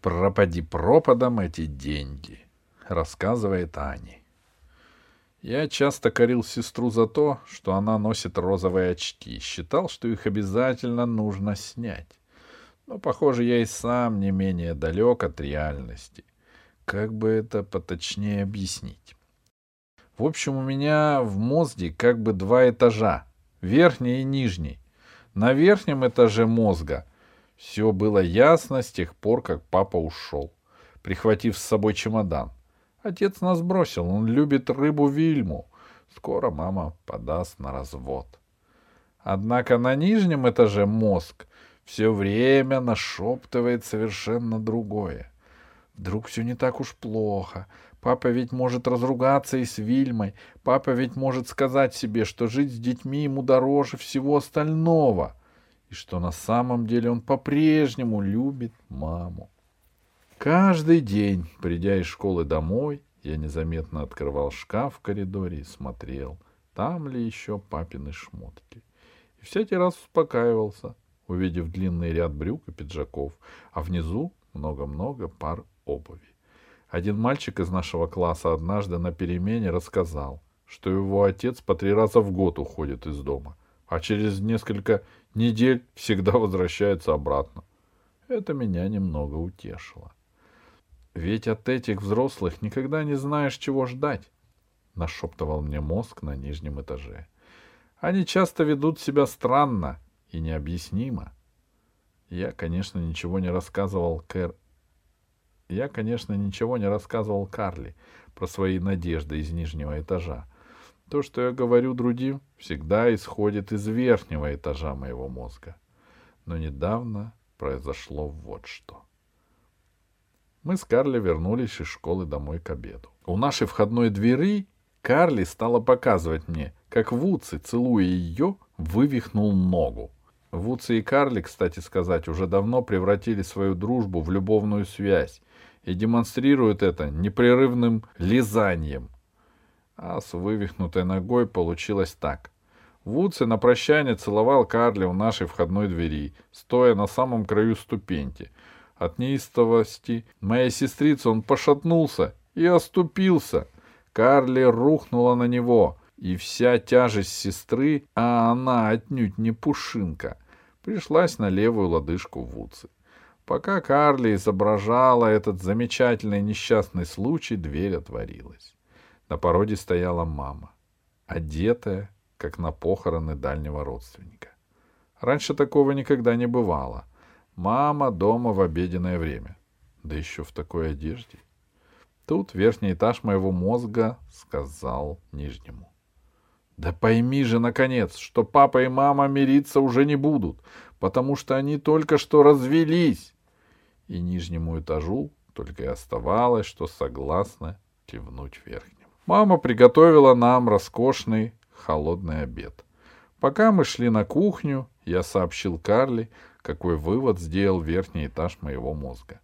Пропади пропадом эти деньги, рассказывает Ани. Я часто корил сестру за то, что она носит розовые очки, считал, что их обязательно нужно снять. Но, похоже, я и сам не менее далек от реальности. Как бы это поточнее объяснить? В общем, у меня в мозге как бы два этажа, верхний и нижний. На верхнем этаже мозга все было ясно с тех пор, как папа ушел, прихватив с собой чемодан. Отец нас бросил, он любит рыбу Вильму. Скоро мама подаст на развод. Однако на нижнем этаже мозг все время нашептывает совершенно другое. Вдруг все не так уж плохо. Папа ведь может разругаться и с Вильмой. Папа ведь может сказать себе, что жить с детьми ему дороже всего остального. И что на самом деле он по-прежнему любит маму. Каждый день, придя из школы домой, я незаметно открывал шкаф в коридоре и смотрел, там ли еще папины шмотки. И всякий раз успокаивался, увидев длинный ряд брюк и пиджаков, а внизу много-много пар обуви. Один мальчик из нашего класса однажды на перемене рассказал, что его отец по три раза в год уходит из дома, а через несколько недель всегда возвращается обратно. Это меня немного утешило. Ведь от этих взрослых никогда не знаешь, чего ждать, — нашептывал мне мозг на нижнем этаже. Они часто ведут себя странно и необъяснимо. Я, конечно, ничего не рассказывал Кэр я, конечно, ничего не рассказывал Карли про свои надежды из нижнего этажа. То, что я говорю другим, всегда исходит из верхнего этажа моего мозга. Но недавно произошло вот что. Мы с Карли вернулись из школы домой к обеду. У нашей входной двери Карли стала показывать мне, как Вудси, целуя ее, вывихнул ногу. Вудси и Карли, кстати сказать, уже давно превратили свою дружбу в любовную связь и демонстрируют это непрерывным лизанием. А с вывихнутой ногой получилось так. Вудси на прощание целовал Карли у нашей входной двери, стоя на самом краю ступеньки. От неистовости моей сестрицы он пошатнулся и оступился. Карли рухнула на него, и вся тяжесть сестры, а она отнюдь не пушинка, пришлась на левую лодыжку Вудси. Пока Карли изображала этот замечательный несчастный случай, дверь отворилась. На породе стояла мама, одетая, как на похороны дальнего родственника. Раньше такого никогда не бывало. Мама дома в обеденное время. Да еще в такой одежде. Тут верхний этаж моего мозга сказал нижнему. Да пойми же, наконец, что папа и мама мириться уже не будут, потому что они только что развелись и нижнему этажу только и оставалось, что согласно кивнуть верхнему. Мама приготовила нам роскошный холодный обед. Пока мы шли на кухню, я сообщил Карли, какой вывод сделал верхний этаж моего мозга.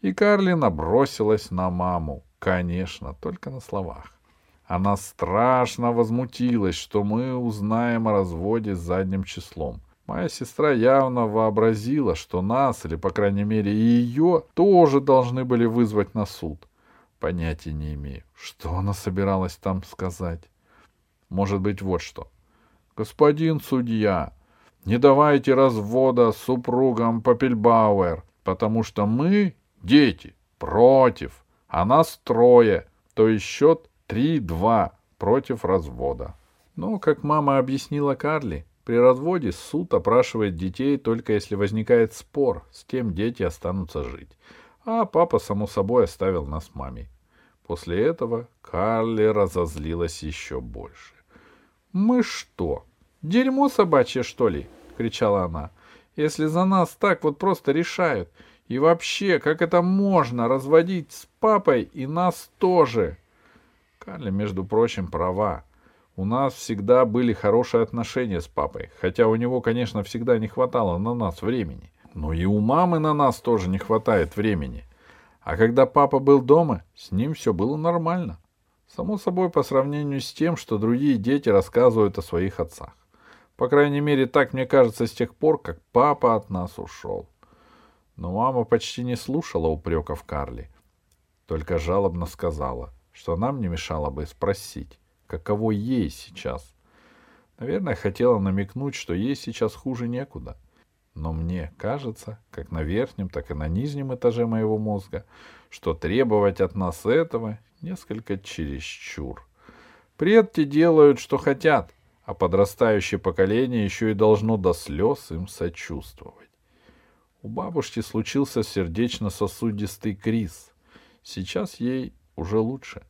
И Карли набросилась на маму, конечно, только на словах. Она страшно возмутилась, что мы узнаем о разводе с задним числом. Моя сестра явно вообразила, что нас, или, по крайней мере, ее, тоже должны были вызвать на суд. Понятия не имею, что она собиралась там сказать. Может быть, вот что. Господин судья, не давайте развода супругам Папельбауэр, потому что мы, дети, против, а нас трое, то есть счет 3-2 против развода. Но, как мама объяснила Карли, при разводе суд опрашивает детей только если возникает спор, с кем дети останутся жить. А папа, само собой, оставил нас маме. После этого Карли разозлилась еще больше. «Мы что, дерьмо собачье, что ли?» — кричала она. «Если за нас так вот просто решают. И вообще, как это можно разводить с папой и нас тоже?» Карли, между прочим, права. У нас всегда были хорошие отношения с папой, хотя у него, конечно, всегда не хватало на нас времени. Но и у мамы на нас тоже не хватает времени. А когда папа был дома, с ним все было нормально. Само собой, по сравнению с тем, что другие дети рассказывают о своих отцах. По крайней мере, так мне кажется с тех пор, как папа от нас ушел. Но мама почти не слушала упреков Карли, только жалобно сказала, что нам не мешало бы спросить, каково ей сейчас. Наверное, хотела намекнуть, что ей сейчас хуже некуда. Но мне кажется, как на верхнем, так и на нижнем этаже моего мозга, что требовать от нас этого несколько чересчур. Предки делают, что хотят, а подрастающее поколение еще и должно до слез им сочувствовать. У бабушки случился сердечно-сосудистый криз. Сейчас ей уже лучше,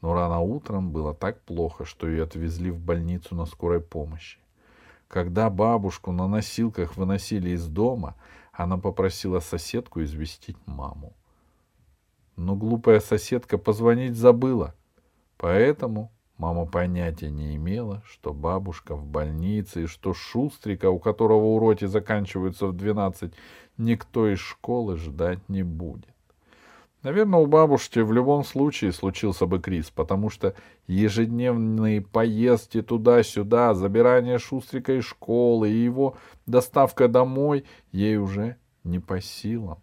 но рано утром было так плохо, что ее отвезли в больницу на скорой помощи. Когда бабушку на носилках выносили из дома, она попросила соседку известить маму. Но глупая соседка позвонить забыла, поэтому Мама понятия не имела, что бабушка в больнице и что Шустрика, у которого уроки заканчиваются в двенадцать, никто из школы ждать не будет. Наверное, у бабушки в любом случае случился бы криз, потому что ежедневные поездки туда-сюда, забирание Шустрика из школы и его доставка домой ей уже не по силам.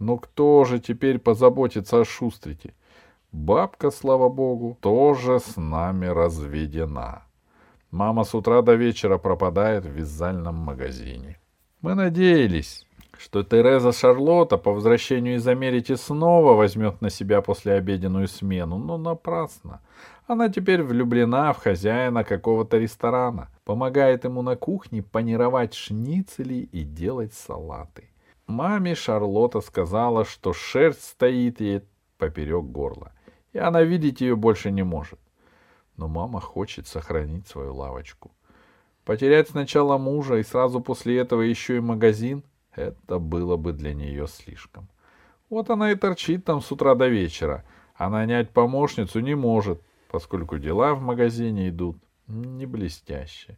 Но кто же теперь позаботится о Шустрике? Бабка, слава богу, тоже с нами разведена. Мама с утра до вечера пропадает в вязальном магазине. Мы надеялись, что Тереза Шарлотта по возвращению из Америки снова возьмет на себя послеобеденную смену, но напрасно. Она теперь влюблена в хозяина какого-то ресторана, помогает ему на кухне панировать шницели и делать салаты. Маме Шарлотта сказала, что шерсть стоит ей поперек горла и она видеть ее больше не может. Но мама хочет сохранить свою лавочку. Потерять сначала мужа и сразу после этого еще и магазин — это было бы для нее слишком. Вот она и торчит там с утра до вечера, а нанять помощницу не может, поскольку дела в магазине идут не блестяще.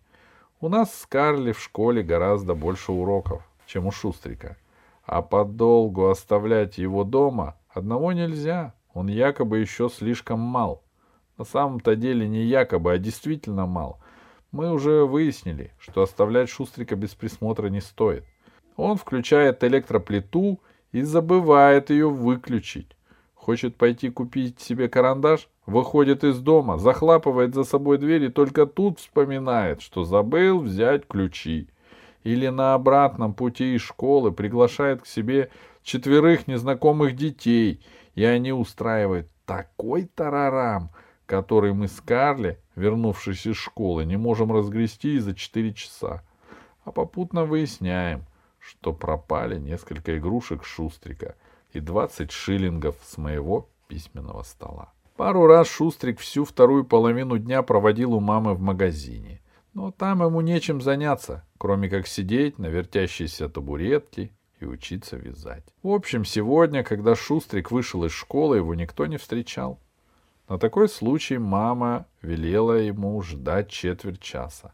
У нас с Карли в школе гораздо больше уроков, чем у Шустрика. А подолгу оставлять его дома одного нельзя. Он якобы еще слишком мал. На самом-то деле не якобы, а действительно мал. Мы уже выяснили, что оставлять Шустрика без присмотра не стоит. Он включает электроплиту и забывает ее выключить. Хочет пойти купить себе карандаш, выходит из дома, захлапывает за собой дверь и только тут вспоминает, что забыл взять ключи. Или на обратном пути из школы приглашает к себе четверых незнакомых детей — и они устраивают такой тарарам, который мы с Карли, вернувшись из школы, не можем разгрести за четыре часа. А попутно выясняем, что пропали несколько игрушек Шустрика и двадцать шиллингов с моего письменного стола. Пару раз Шустрик всю вторую половину дня проводил у мамы в магазине. Но там ему нечем заняться, кроме как сидеть на вертящейся табуретке и учиться вязать. В общем, сегодня, когда Шустрик вышел из школы, его никто не встречал. На такой случай мама велела ему ждать четверть часа.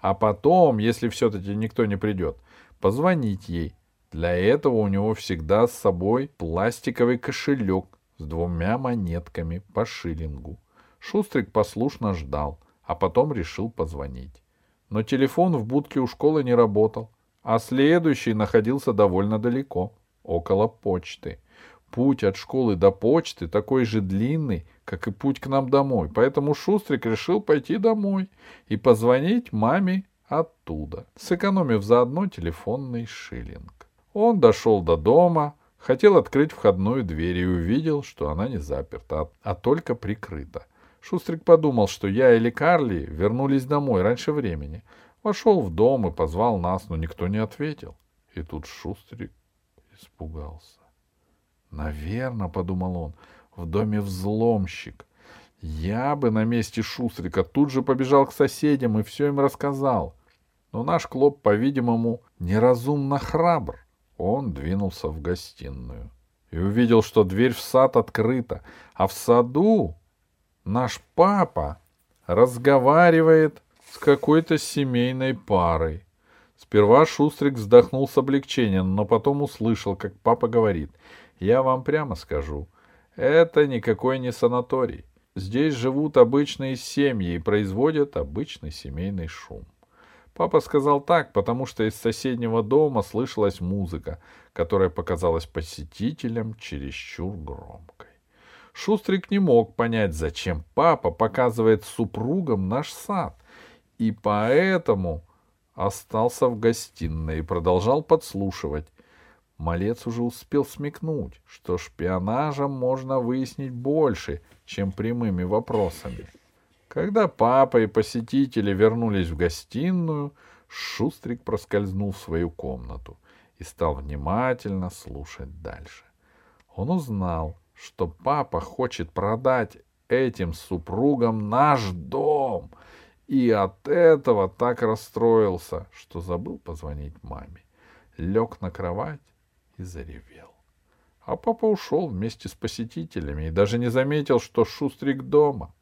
А потом, если все-таки никто не придет, позвонить ей. Для этого у него всегда с собой пластиковый кошелек с двумя монетками по шиллингу. Шустрик послушно ждал, а потом решил позвонить. Но телефон в будке у школы не работал а следующий находился довольно далеко, около почты. Путь от школы до почты такой же длинный, как и путь к нам домой, поэтому Шустрик решил пойти домой и позвонить маме оттуда, сэкономив заодно телефонный шиллинг. Он дошел до дома, хотел открыть входную дверь и увидел, что она не заперта, а только прикрыта. Шустрик подумал, что я или Карли вернулись домой раньше времени, Вошел в дом и позвал нас, но никто не ответил. И тут Шустрик испугался. Наверное, — подумал он, — в доме взломщик. Я бы на месте Шустрика тут же побежал к соседям и все им рассказал. Но наш Клоп, по-видимому, неразумно храбр. Он двинулся в гостиную и увидел, что дверь в сад открыта, а в саду наш папа разговаривает с какой-то семейной парой. Сперва Шустрик вздохнул с облегчением, но потом услышал, как папа говорит, «Я вам прямо скажу, это никакой не санаторий. Здесь живут обычные семьи и производят обычный семейный шум. Папа сказал так, потому что из соседнего дома слышалась музыка, которая показалась посетителям чересчур громкой. Шустрик не мог понять, зачем папа показывает супругам наш сад, и поэтому остался в гостиной и продолжал подслушивать. Малец уже успел смекнуть, что шпионажем можно выяснить больше, чем прямыми вопросами. Когда папа и посетители вернулись в гостиную, Шустрик проскользнул в свою комнату и стал внимательно слушать дальше. Он узнал, что папа хочет продать этим супругам наш дом, и от этого так расстроился, что забыл позвонить маме. Лег на кровать и заревел. А папа ушел вместе с посетителями и даже не заметил, что Шустрик дома.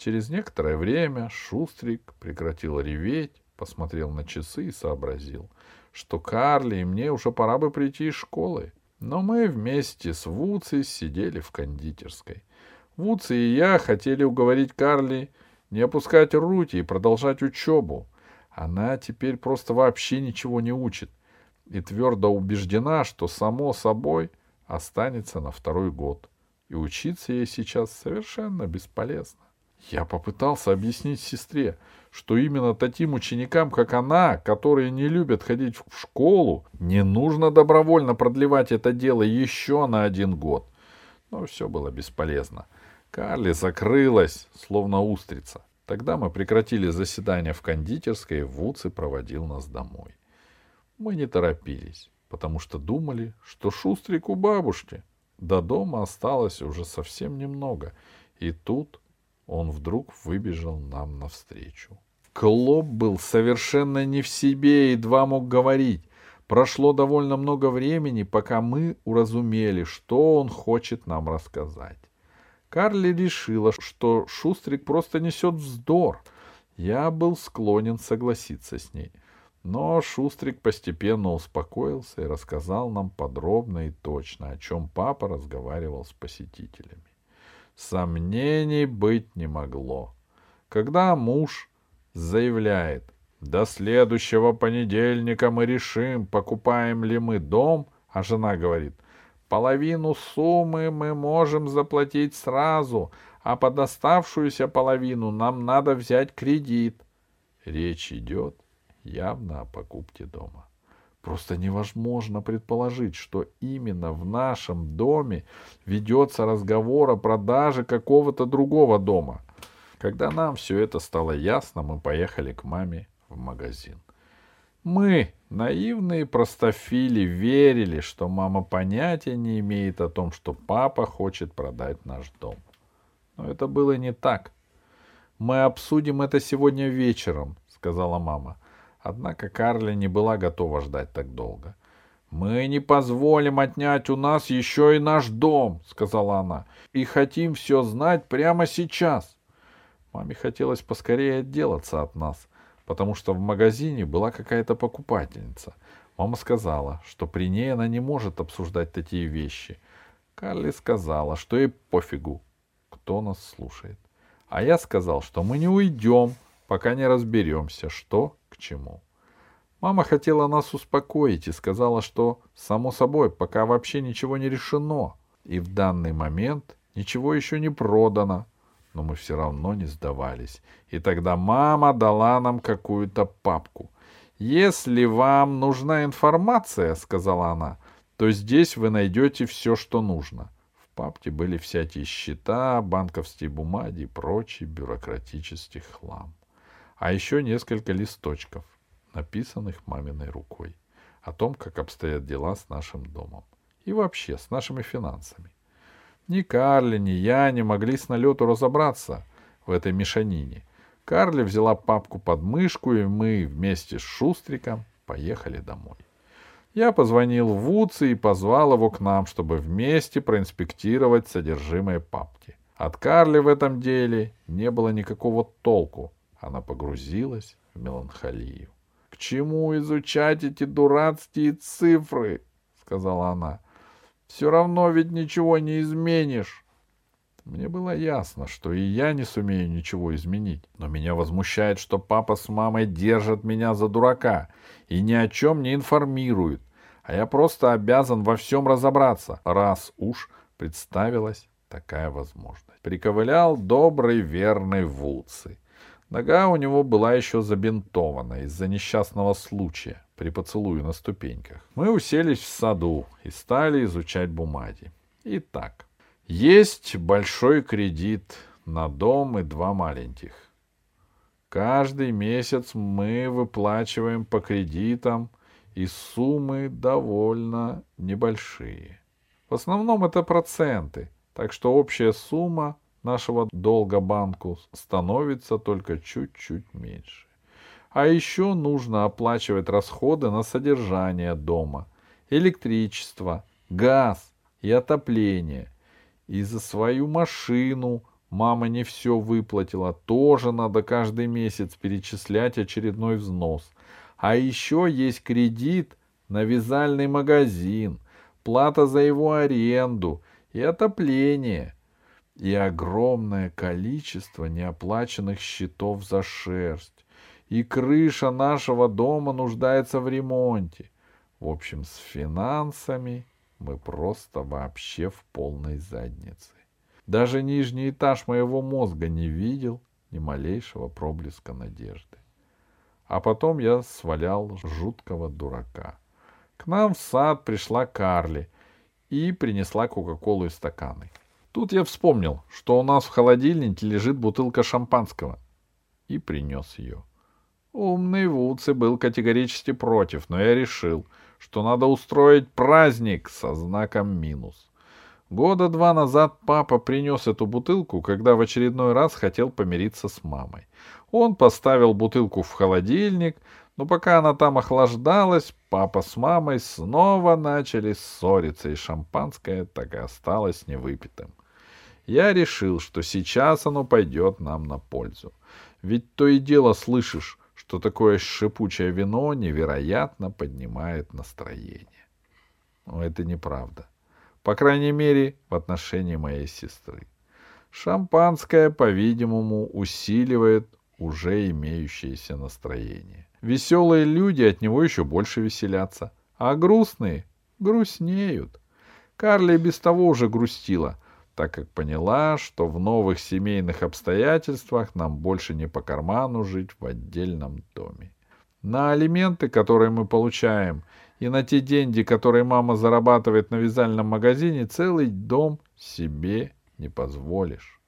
Через некоторое время Шустрик прекратил реветь, посмотрел на часы и сообразил, что Карли и мне уже пора бы прийти из школы. Но мы вместе с Вуци сидели в кондитерской. Вуци и я хотели уговорить Карли не опускать руки и продолжать учебу. Она теперь просто вообще ничего не учит и твердо убеждена, что само собой останется на второй год. И учиться ей сейчас совершенно бесполезно. Я попытался объяснить сестре, что именно таким ученикам, как она, которые не любят ходить в школу, не нужно добровольно продлевать это дело еще на один год. Но все было бесполезно. Карли закрылась, словно устрица. Тогда мы прекратили заседание в кондитерской, и Вуци проводил нас домой. Мы не торопились, потому что думали, что Шустрик у бабушки. До дома осталось уже совсем немного, и тут он вдруг выбежал нам навстречу. Клоп был совершенно не в себе и едва мог говорить. Прошло довольно много времени, пока мы уразумели, что он хочет нам рассказать. Карли решила, что Шустрик просто несет вздор. Я был склонен согласиться с ней. Но Шустрик постепенно успокоился и рассказал нам подробно и точно, о чем папа разговаривал с посетителями. Сомнений быть не могло. Когда муж заявляет, до следующего понедельника мы решим, покупаем ли мы дом, а жена говорит, половину суммы мы можем заплатить сразу, а под оставшуюся половину нам надо взять кредит. Речь идет явно о покупке дома. Просто невозможно предположить, что именно в нашем доме ведется разговор о продаже какого-то другого дома. Когда нам все это стало ясно, мы поехали к маме в магазин. Мы, наивные простофили, верили, что мама понятия не имеет о том, что папа хочет продать наш дом. Но это было не так. «Мы обсудим это сегодня вечером», — сказала мама. Однако Карли не была готова ждать так долго. «Мы не позволим отнять у нас еще и наш дом», — сказала она, — «и хотим все знать прямо сейчас». Маме хотелось поскорее отделаться от нас, потому что в магазине была какая-то покупательница. Мама сказала, что при ней она не может обсуждать такие вещи. Карли сказала, что ей пофигу, кто нас слушает. А я сказал, что мы не уйдем, пока не разберемся, что к чему. Мама хотела нас успокоить и сказала, что, само собой, пока вообще ничего не решено, и в данный момент ничего еще не продано. Но мы все равно не сдавались. И тогда мама дала нам какую-то папку. «Если вам нужна информация, — сказала она, — то здесь вы найдете все, что нужно». В папке были всякие счета, банковские бумаги и прочий бюрократический хлам а еще несколько листочков, написанных маминой рукой, о том, как обстоят дела с нашим домом и вообще с нашими финансами. Ни Карли, ни я не могли с налету разобраться в этой мешанине. Карли взяла папку под мышку, и мы вместе с Шустриком поехали домой. Я позвонил Вудси и позвал его к нам, чтобы вместе проинспектировать содержимое папки. От Карли в этом деле не было никакого толку, она погрузилась в меланхолию. — К чему изучать эти дурацкие цифры? — сказала она. — Все равно ведь ничего не изменишь. — Мне было ясно, что и я не сумею ничего изменить. Но меня возмущает, что папа с мамой держат меня за дурака и ни о чем не информируют. А я просто обязан во всем разобраться, раз уж представилась такая возможность. Приковылял добрый верный Вуци. Нога у него была еще забинтована из-за несчастного случая при поцелуе на ступеньках. Мы уселись в саду и стали изучать бумаги. Итак, есть большой кредит на дом и два маленьких. Каждый месяц мы выплачиваем по кредитам, и суммы довольно небольшие. В основном это проценты, так что общая сумма нашего долга банку становится только чуть-чуть меньше. А еще нужно оплачивать расходы на содержание дома, электричество, газ и отопление. И за свою машину мама не все выплатила, тоже надо каждый месяц перечислять очередной взнос. А еще есть кредит на вязальный магазин, плата за его аренду и отопление – и огромное количество неоплаченных счетов за шерсть. И крыша нашего дома нуждается в ремонте. В общем, с финансами мы просто вообще в полной заднице. Даже нижний этаж моего мозга не видел ни малейшего проблеска надежды. А потом я свалял жуткого дурака. К нам в сад пришла Карли и принесла Кока-Колу и стаканы. Тут я вспомнил, что у нас в холодильнике лежит бутылка шампанского. И принес ее. Умный Вуци был категорически против, но я решил, что надо устроить праздник со знаком минус. Года два назад папа принес эту бутылку, когда в очередной раз хотел помириться с мамой. Он поставил бутылку в холодильник, но пока она там охлаждалась, папа с мамой снова начали ссориться, и шампанское так и осталось невыпитым я решил, что сейчас оно пойдет нам на пользу. Ведь то и дело слышишь, что такое шипучее вино невероятно поднимает настроение. Но это неправда. По крайней мере, в отношении моей сестры. Шампанское, по-видимому, усиливает уже имеющееся настроение. Веселые люди от него еще больше веселятся, а грустные грустнеют. Карли без того уже грустила — так как поняла, что в новых семейных обстоятельствах нам больше не по карману жить в отдельном доме. На алименты, которые мы получаем, и на те деньги, которые мама зарабатывает на вязальном магазине, целый дом себе не позволишь.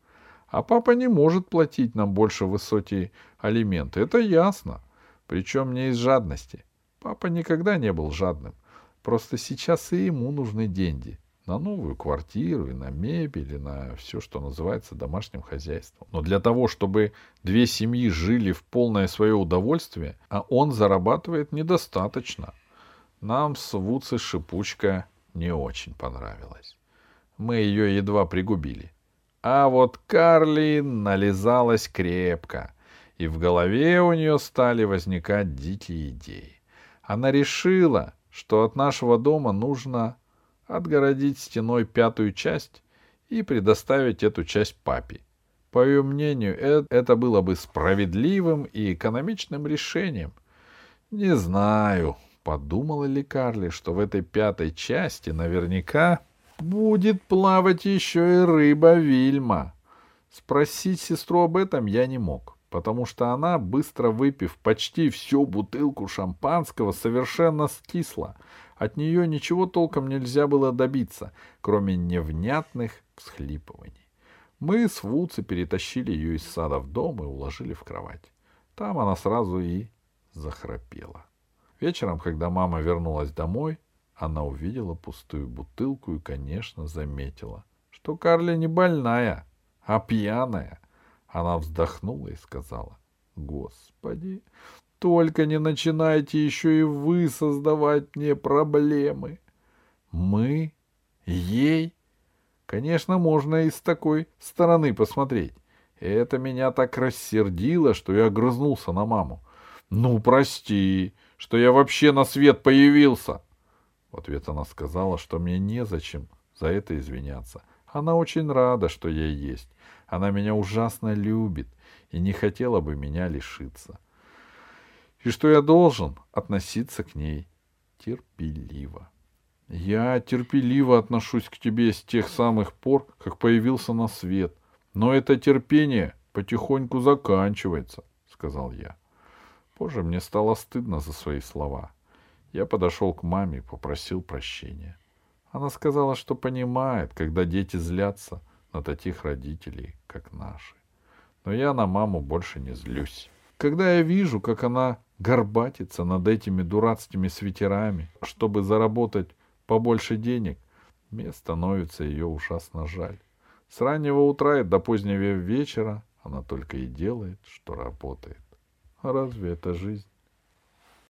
А папа не может платить нам больше высокие алименты, это ясно. Причем не из жадности. Папа никогда не был жадным. Просто сейчас и ему нужны деньги на новую квартиру, и на мебель, и на все, что называется домашним хозяйством. Но для того, чтобы две семьи жили в полное свое удовольствие, а он зарабатывает недостаточно. Нам с Вуци шипучка не очень понравилась. Мы ее едва пригубили. А вот Карли нализалась крепко, и в голове у нее стали возникать дикие идеи. Она решила, что от нашего дома нужно отгородить стеной пятую часть и предоставить эту часть папе. По ее мнению, э, это было бы справедливым и экономичным решением. Не знаю, подумала ли Карли, что в этой пятой части наверняка будет плавать еще и рыба Вильма. Спросить сестру об этом я не мог, потому что она, быстро выпив почти всю бутылку шампанского, совершенно скисла, от нее ничего толком нельзя было добиться, кроме невнятных всхлипываний. Мы с Вуци перетащили ее из сада в дом и уложили в кровать. Там она сразу и захрапела. Вечером, когда мама вернулась домой, она увидела пустую бутылку и, конечно, заметила, что Карли не больная, а пьяная. Она вздохнула и сказала, «Господи, только не начинайте еще и вы создавать мне проблемы. Мы? Ей? Конечно, можно и с такой стороны посмотреть. Это меня так рассердило, что я огрызнулся на маму. Ну, прости, что я вообще на свет появился. В ответ она сказала, что мне незачем за это извиняться, Она очень рада, что я есть. Она меня ужасно любит и не хотела бы меня лишиться. И что я должен относиться к ней терпеливо. Я терпеливо отношусь к тебе с тех самых пор, как появился на свет. Но это терпение потихоньку заканчивается, — сказал я. Позже мне стало стыдно за свои слова. Я подошел к маме и попросил прощения. Она сказала, что понимает, когда дети злятся на таких родителей, как наши. Но я на маму больше не злюсь. Когда я вижу, как она горбатится над этими дурацкими свитерами, чтобы заработать побольше денег, мне становится ее ужасно жаль. С раннего утра и до позднего вечера она только и делает, что работает. А разве это жизнь?